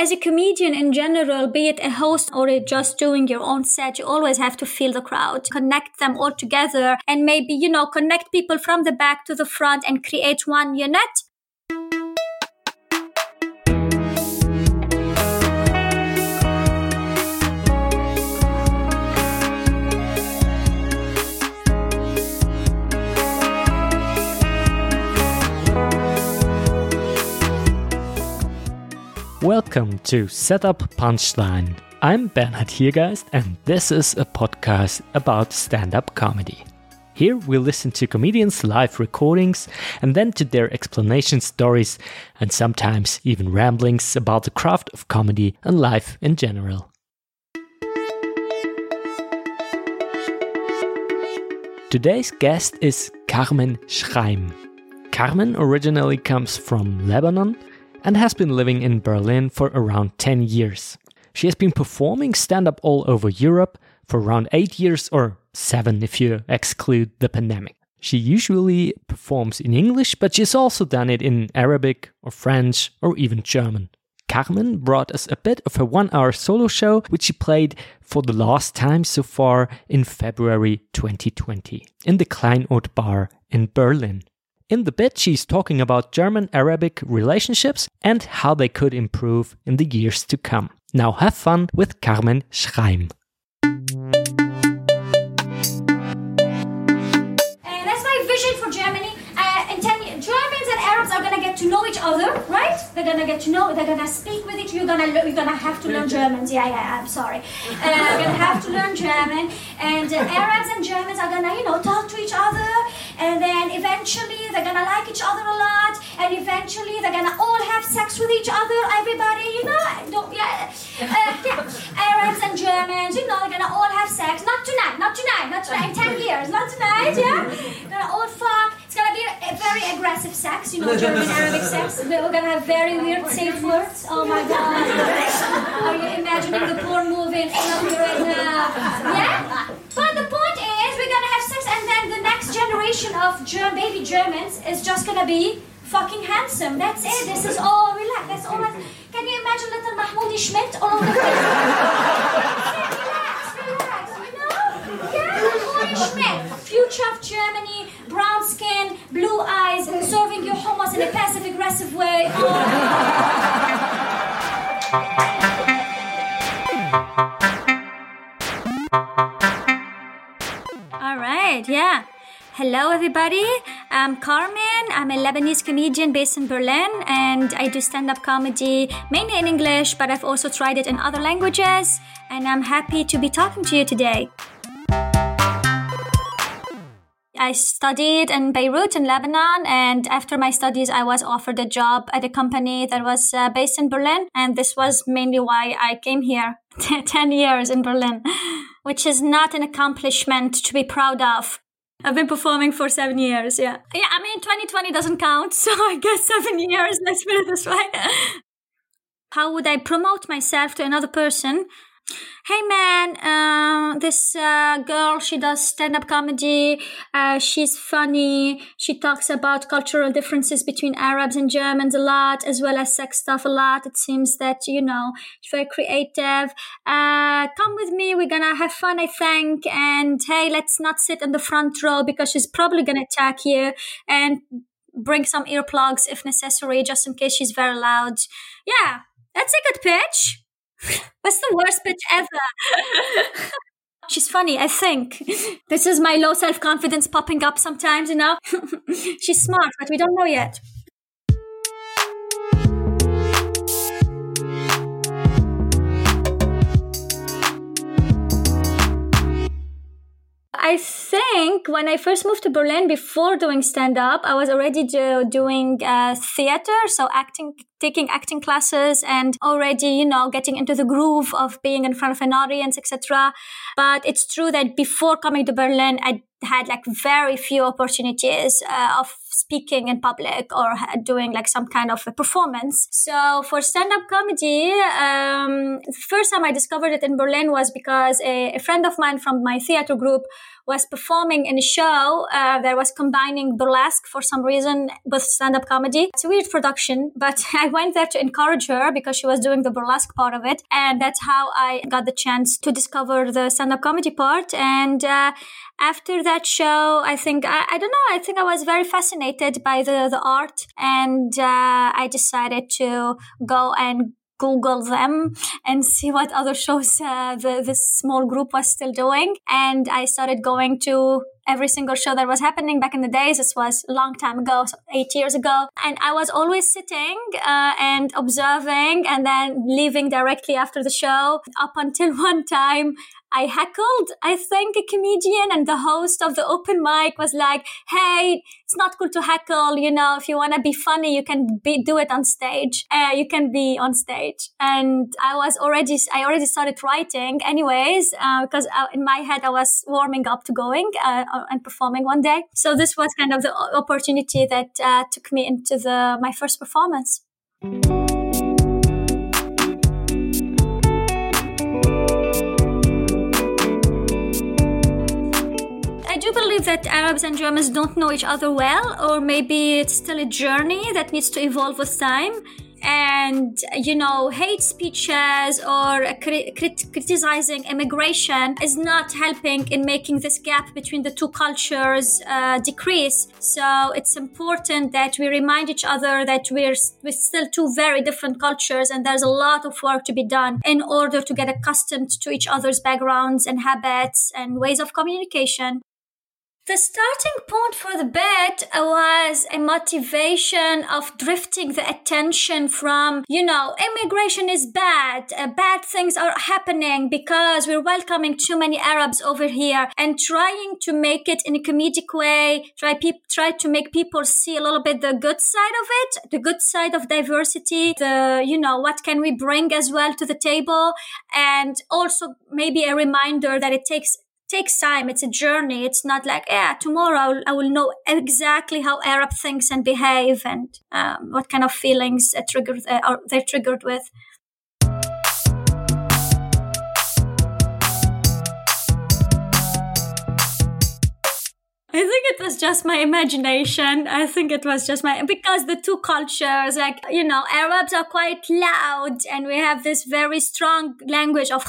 as a comedian in general, be it a host or just doing your own set, you always have to feel the crowd, connect them all together, and maybe, you know, connect people from the back to the front and create one unit. Welcome to Setup Punchline. I'm Bernhard Hiergeist, and this is a podcast about stand up comedy. Here we listen to comedians' live recordings and then to their explanation stories and sometimes even ramblings about the craft of comedy and life in general. Today's guest is Carmen Chraim. Carmen originally comes from Lebanon and has been living in Berlin for around 10 years. She has been performing stand up all over Europe for around 8 years or 7 if you exclude the pandemic. She usually performs in English, but she's also done it in Arabic or French or even German. Carmen brought us a bit of her one hour solo show, which she played for the last time so far in February 2020 in the Kleinod Bar in Berlin. In the bit, she's talking about German Arabic relationships and how they could improve in the years to come. Now have fun with Carmen Chraim. And that's my vision for Germany. Uh, in 10 years, Germans and Arabs are gonna get to know each other, right? They're gonna get to know, they're gonna speak with each You're gonna, you're gonna have to learn German. Yeah, yeah, I'm sorry. Uh, you're gonna have to learn German. And uh, Arabs and Germans are gonna, you know, talk to each other. And eventually they're gonna like each other a lot. And eventually they're gonna all have sex with each other. Everybody, you know, don't, yeah. Uh, yeah. Arabs and Germans, you know, they're gonna all have sex. Not tonight, not tonight, not tonight. In 10 years, not tonight, yeah? Gonna all fuck. It's gonna be a, a very aggressive sex, you know, German Arabic sex. We're gonna have very weird safe words. Oh my god. Are you imagining the porn movie in front of you right now? Yeah? But the point is, we're gonna have sex, and then the generation of German baby Germans is just gonna be fucking handsome. That's it. This is all relax. That's all. Can you imagine little Mahmudi Schmidt all over the Hello, everybody. I'm Carmen. I'm a Lebanese comedian based in Berlin, and I do stand up comedy mainly in English, but I've also tried it in other languages, and I'm happy to be talking to you today. I studied in Beirut in Lebanon, and after my studies, I was offered a job at a company that was uh, based in Berlin, and this was mainly why I came here. 10 years in Berlin, which is not an accomplishment to be proud of. I've been performing for seven years, yeah. Yeah, I mean, 2020 doesn't count, so I guess seven years, let's put it this way. How would I promote myself to another person? Hey man, uh, this uh, girl, she does stand up comedy. Uh, she's funny. She talks about cultural differences between Arabs and Germans a lot, as well as sex stuff a lot. It seems that, you know, she's very creative. Uh, come with me. We're gonna have fun, I think. And hey, let's not sit in the front row because she's probably gonna attack you. And bring some earplugs if necessary, just in case she's very loud. Yeah, that's a good pitch. That's the worst bitch ever. She's funny, I think. This is my low self confidence popping up sometimes, you know? She's smart, but we don't know yet. I think when I first moved to Berlin before doing stand up, I was already do, doing uh, theater, so acting, taking acting classes and already, you know, getting into the groove of being in front of an audience, etc. But it's true that before coming to Berlin, I had like very few opportunities uh, of speaking in public or doing like some kind of a performance. So for stand-up comedy, um, the first time I discovered it in Berlin was because a, a friend of mine from my theater group was performing in a show uh, that was combining burlesque for some reason with stand-up comedy. It's a weird production, but I went there to encourage her because she was doing the burlesque part of it, and that's how I got the chance to discover the stand-up comedy part. And uh, after that show, I think I, I, don't know. I think I was very fascinated by the the art, and uh, I decided to go and Google them and see what other shows uh, the, the small group was still doing. And I started going to every single show that was happening back in the days. This was a long time ago, so eight years ago. And I was always sitting uh, and observing and then leaving directly after the show up until one time I heckled, I think, a comedian and the host of the open mic was like, Hey, it's not cool to heckle. You know, if you want to be funny, you can be, do it on stage. Uh, you can be on stage. And I was already, I already started writing anyways, uh, because uh, in my head, I was warming up to going uh, uh, and performing one day. So this was kind of the opportunity that uh, took me into the, my first performance. Believe that Arabs and Germans don't know each other well, or maybe it's still a journey that needs to evolve with time. And, you know, hate speeches or crit- criticizing immigration is not helping in making this gap between the two cultures uh, decrease. So it's important that we remind each other that we're, we're still two very different cultures and there's a lot of work to be done in order to get accustomed to each other's backgrounds and habits and ways of communication. The starting point for the bit was a motivation of drifting the attention from, you know, immigration is bad, uh, bad things are happening because we're welcoming too many Arabs over here and trying to make it in a comedic way, try, pe- try to make people see a little bit the good side of it, the good side of diversity, the, you know, what can we bring as well to the table? And also maybe a reminder that it takes takes time. It's a journey. It's not like, yeah, tomorrow I will, I will know exactly how Arab thinks and behave and um, what kind of feelings uh, are they're triggered with. I think it was just my imagination. I think it was just my because the two cultures, like you know, Arabs are quite loud, and we have this very strong language of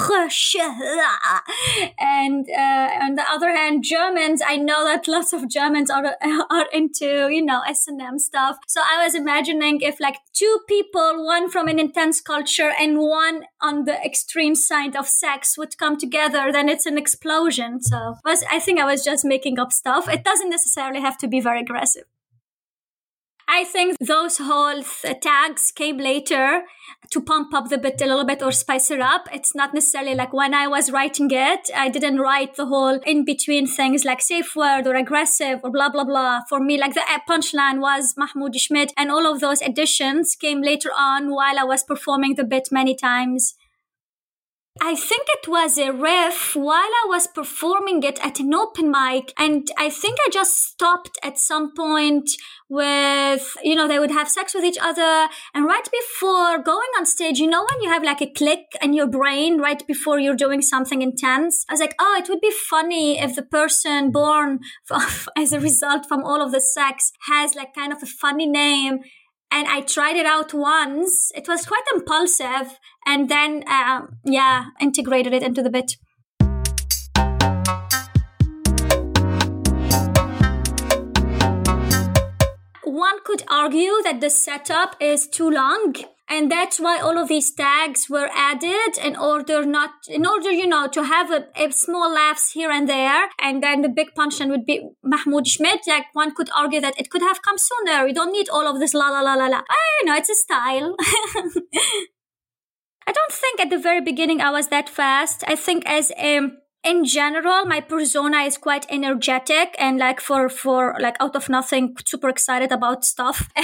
and uh, on the other hand, Germans. I know that lots of Germans are are into you know S and M stuff. So I was imagining if like two people, one from an intense culture and one on the extreme side of sex, would come together, then it's an explosion. So was I think I was just making up stuff it doesn't necessarily have to be very aggressive. I think those whole th- tags came later to pump up the bit a little bit or spice it up. It's not necessarily like when I was writing it, I didn't write the whole in between things like safe word or aggressive or blah, blah, blah. For me, like the punchline was Mahmoud Schmidt and all of those additions came later on while I was performing the bit many times. I think it was a riff while I was performing it at an open mic. And I think I just stopped at some point with, you know, they would have sex with each other. And right before going on stage, you know, when you have like a click in your brain right before you're doing something intense, I was like, oh, it would be funny if the person born as a result from all of the sex has like kind of a funny name and I tried it out once. It was quite impulsive, and then uh, yeah, integrated it into the bit. One could argue that the setup is too long and that's why all of these tags were added in order not in order you know to have a, a small laughs here and there. And then the big punchline would be mahmoud schmidt like one could argue that it could have come sooner. We don't need all of this la la la la la. I, you know it's a style. I don't think at the very beginning i was that fast. I think as a in general my persona is quite energetic and like for for like out of nothing super excited about stuff.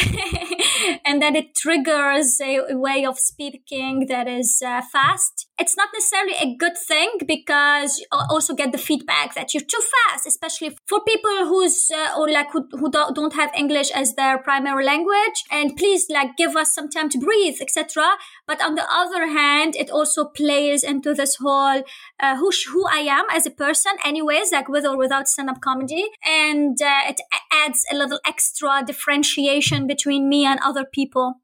And then it triggers a, a, way of speaking that is uh, fast. It's not necessarily a good thing because you also get the feedback that you're too fast especially for people who's uh, or like who, who don't have english as their primary language. And please like give us some time to breathe etc but on the other hand it also plays into this whole uh, who, who i am as a person, anyways, like with or without stand up comedy. And uh, it adds a little extra differentiation between me and other people.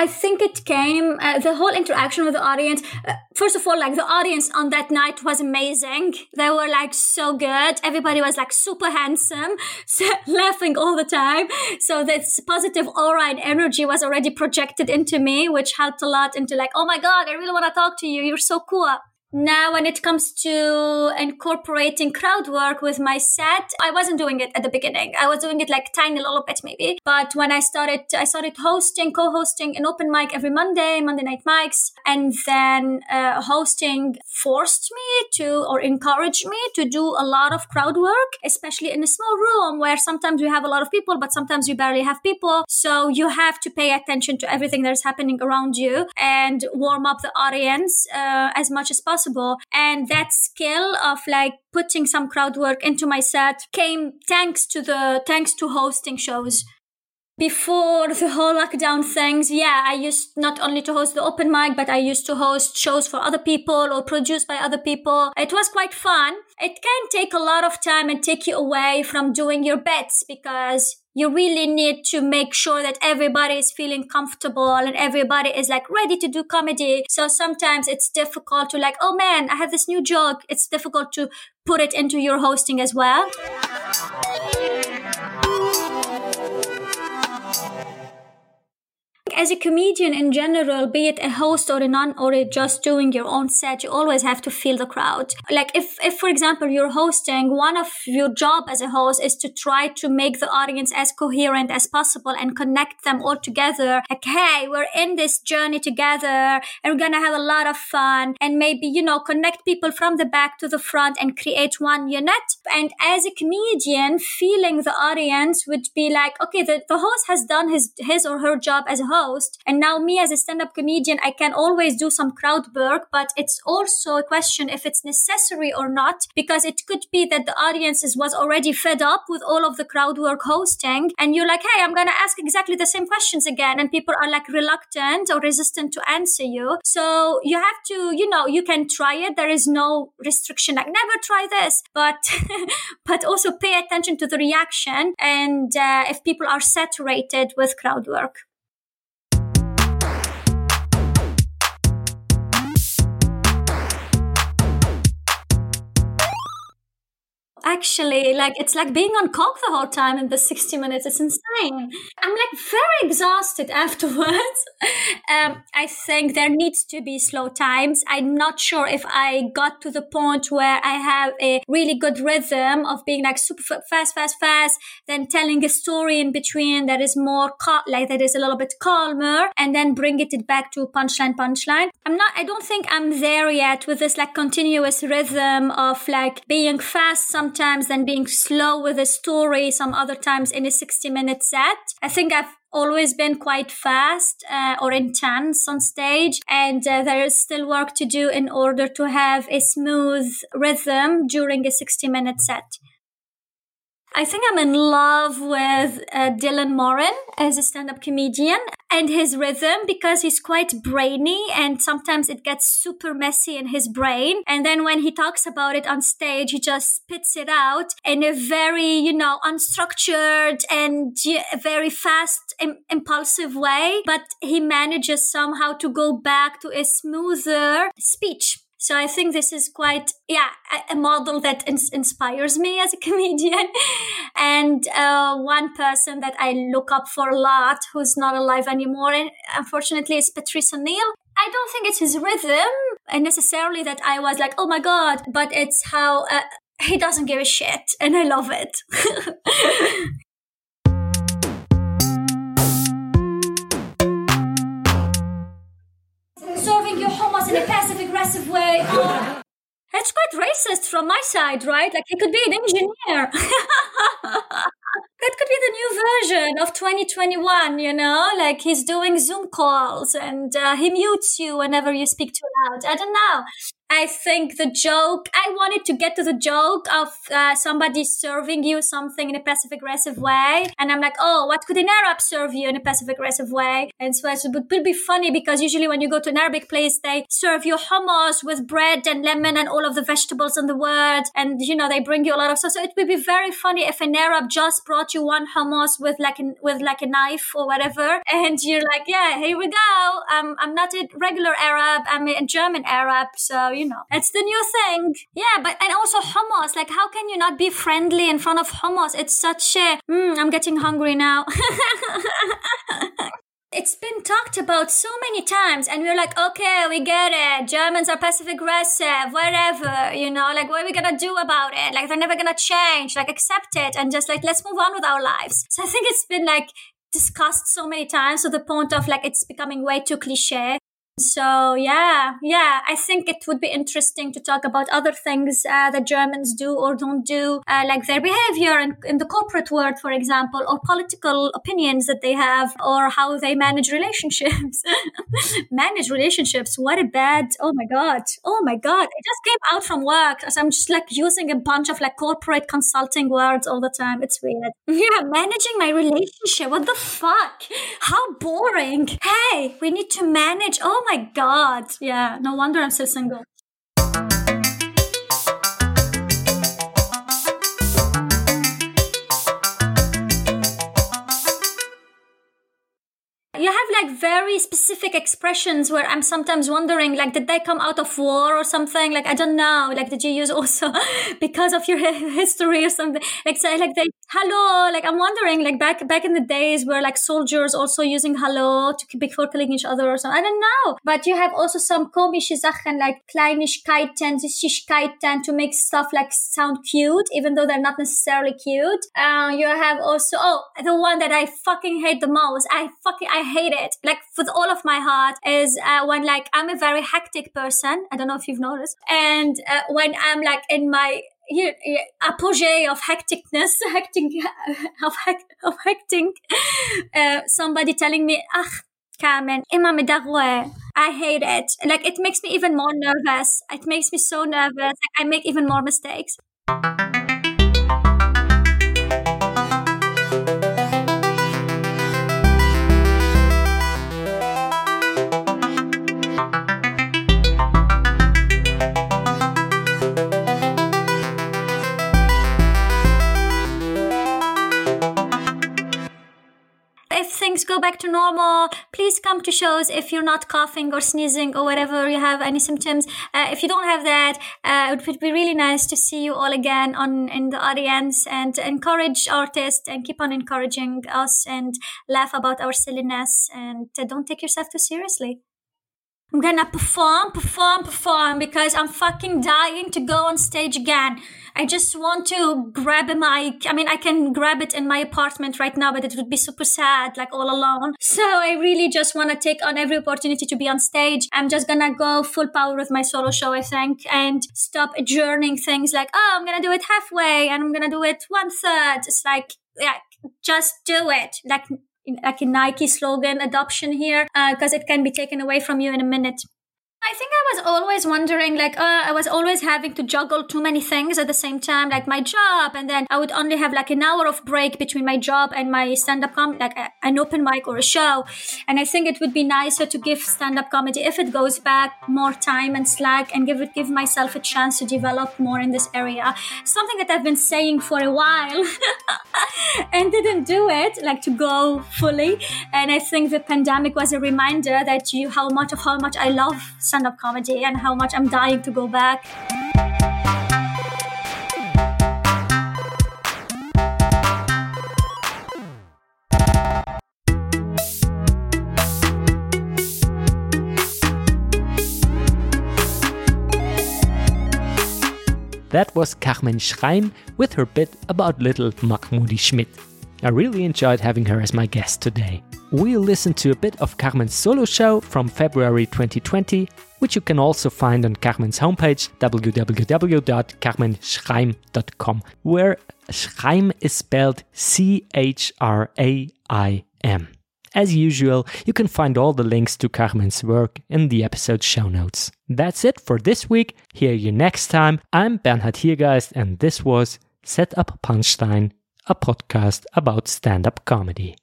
I think it came uh, the whole interaction with the audience. Uh, first of all, like the audience on that night was amazing. They were like so good. Everybody was like super handsome, so, laughing all the time. So this positive aura and energy was already projected into me, which helped a lot into like, oh my god, I really want to talk to you. You're so cool. Now, when it comes to incorporating crowd work with my set, I wasn't doing it at the beginning. I was doing it like tiny little bit maybe. But when I started, I started hosting, co-hosting an open mic every Monday, Monday night mics. And then uh, hosting forced me to or encouraged me to do a lot of crowd work, especially in a small room where sometimes we have a lot of people, but sometimes we barely have people. So you have to pay attention to everything that's happening around you and warm up the audience uh, as much as possible possible. And that skill of like putting some crowd work into my set came thanks to the, thanks to hosting shows before the whole lockdown things, yeah, I used not only to host the open mic, but I used to host shows for other people or produced by other people. It was quite fun. It can take a lot of time and take you away from doing your bets because you really need to make sure that everybody is feeling comfortable and everybody is like ready to do comedy. So sometimes it's difficult to like, oh man, I have this new joke. It's difficult to put it into your hosting as well. As a comedian in general, be it a host or a non or a just doing your own set, you always have to feel the crowd. Like if, if for example, you're hosting, one of your job as a host is to try to make the audience as coherent as possible and connect them all together. Like, hey, we're in this journey together and we're to have a lot of fun and maybe, you know, connect people from the back to the front and create one unit. And as a comedian, feeling the audience would be like, okay, the, the host has done his, his or her job as a host host. And now me as a stand-up comedian, I can always do some crowd work, but it's also a question if it's necessary or not, because it could be that the audiences was already fed up with all of the crowd work hosting. And you're like, Hey, I'm going to ask exactly the same questions again. And people are like reluctant or resistant to answer you. So you have to, you know, you can try it. There is no restriction, like never try this, but, but also pay attention to the reaction. And uh, if people are saturated with crowd work. Actually like it's like being on coke the whole time in the 60 minutes. It's insane. I'm like very exhausted afterwards. Um, i think there needs to be slow times. I'm not sure if i got to the point where i have a really good rhythm of being like super fast fast fast then telling a story in between that is more cal- like that is a little bit calmer and then bring it back to punchline punchline. I'm not i don't think i'm there yet with this like continuous rhythm of like being fast sometimes sometimes then being slow with a story, some other times in a 60 minute set. I think I've always been quite fast uh, or intense on stage and uh, there is still work to do in order to have a smooth rhythm during a 60 minute set. I think I'm in love with uh, Dylan Moran as a stand-up comedian and his rhythm because he's quite brainy and sometimes it gets super messy in his brain. And then when he talks about it on stage, he just spits it out in a very, you know, unstructured and very fast, Im- impulsive way. But he manages somehow to go back to a smoother speech so I think this is quite, yeah, a, model that ins- inspires me as a comedian. and uh, one person that I look up for a lot, who's not alive anymore, and unfortunately, is Patrice O'Neal. I don't think it's his rhythm and necessarily that I was like, oh my God, but it's how uh, he doesn't give a shit. And I love it. in a passive aggressive way. Oh. It's quite racist from my side, right? Like he could be an engineer. that could be the new version of 2021, you know? Like he's doing Zoom calls and uh, he mutes you whenever you speak too loud. I don't know. I think the joke, I wanted to get to the joke of uh, somebody serving you something in a passive aggressive way. And I'm like, oh, what could an Arab serve you in a passive aggressive way? And so it would be funny because usually when you go to an Arabic place, they serve you hummus with bread and lemon and all of the vegetables in the world. And, you know, they bring you a lot of stuff. So it would be very funny if an Arab just brought you one hummus with like, a, with like a knife or whatever. And you're like, yeah, here we go. Um, I'm not a regular Arab. I'm a German Arab. So, you know, it's the new thing. Yeah, but and also hummus. Like, how can you not be friendly in front of hummus? It's such a. Mm, I'm getting hungry now. It's been talked about so many times, and we're like, okay, we get it. Germans are passive aggressive, whatever, you know, like, what are we gonna do about it? Like, they're never gonna change, like, accept it, and just like, let's move on with our lives. So I think it's been like discussed so many times to the point of like, it's becoming way too cliche. So yeah, yeah, I think it would be interesting to talk about other things uh, that Germans do or don't do, uh, like their behavior in, in, the corporate world, for example, or political opinions that they have, or how they manage relationships. manage relationships. What a bad. Oh my god. Oh my god. I just came out from work, so I'm just like using a bunch of like corporate consulting words all the time. It's weird. Yeah, managing my relationship. What the fuck? How boring. Hey, we need to manage. Oh my god. Yeah, no wonder I'm still single. you have like very specific expressions where I'm sometimes wondering, like, did they come out of war or something? Like, I don't know. Like, did you use also because of your history or something? Like, say, like they hello. Like, I'm wondering, like, back back in the days where like soldiers also using hello to before killing each other or something. I don't know. But you have also some komische Sachen like Kleinigkeiten, Süßigkeiten to make stuff like sound cute, even though they're not necessarily cute. Uh, you have also oh the one that I fucking hate the most. I fucking I hate it, like with all of my heart, is uh, when like I'm a very hectic person. I don't know if you've noticed. And uh, when I'm like in my you, apogee of hecticness, hectic, of, hec, of hectic, uh, somebody telling me, ach, Carmen, der I hate it. Like, it makes me even more nervous. It makes me so nervous. I make even more mistakes. To normal, please come to shows if you're not coughing or sneezing or whatever you have any symptoms. Uh, if you don't have that, uh, it would be really nice to see you all again on in the audience and encourage artists and keep on encouraging us and laugh about our silliness and uh, don't take yourself too seriously. I'm gonna perform, perform, perform because I'm fucking dying to go on stage again. I just want to grab a mic. I mean, I can grab it in my apartment right now, but it would be super sad, like all alone. So I really just want to take on every opportunity to be on stage. I'm just gonna go full power with my solo show, I think, and stop adjourning things like, oh, I'm gonna do it halfway and I'm gonna do it one third. It's like, yeah, just do it. Like, like a Nike slogan adoption here, because uh, it can be taken away from you in a minute. I think I was always wondering, like, uh, I was always having to juggle too many things at the same time, like my job, and then I would only have like an hour of break between my job and my stand-up comedy, like a, an open mic or a show. And I think it would be nicer to give stand-up comedy, if it goes back, more time and slack, and give it give myself a chance to develop more in this area. Something that I've been saying for a while, and didn't do it, like to go fully. And I think the pandemic was a reminder that you how much of how much I love stand up comedy and how much I'm dying to go back. That was Carmen Chraim with her bit about little Mahmudi Schmidt. I really enjoyed having her as my guest today we'll listen to a bit of Carmen's solo show from February 2020, which you can also find on Carmen's homepage www.carmenchraim.com, where Chraim is spelled C H R A I M. As usual, you can find all the links to Carmen's work in the episode show notes. That's it for this week. Hear you next time. I'm Bernhard Hiergeist, and this was Set Up Punchline, a podcast about stand up comedy.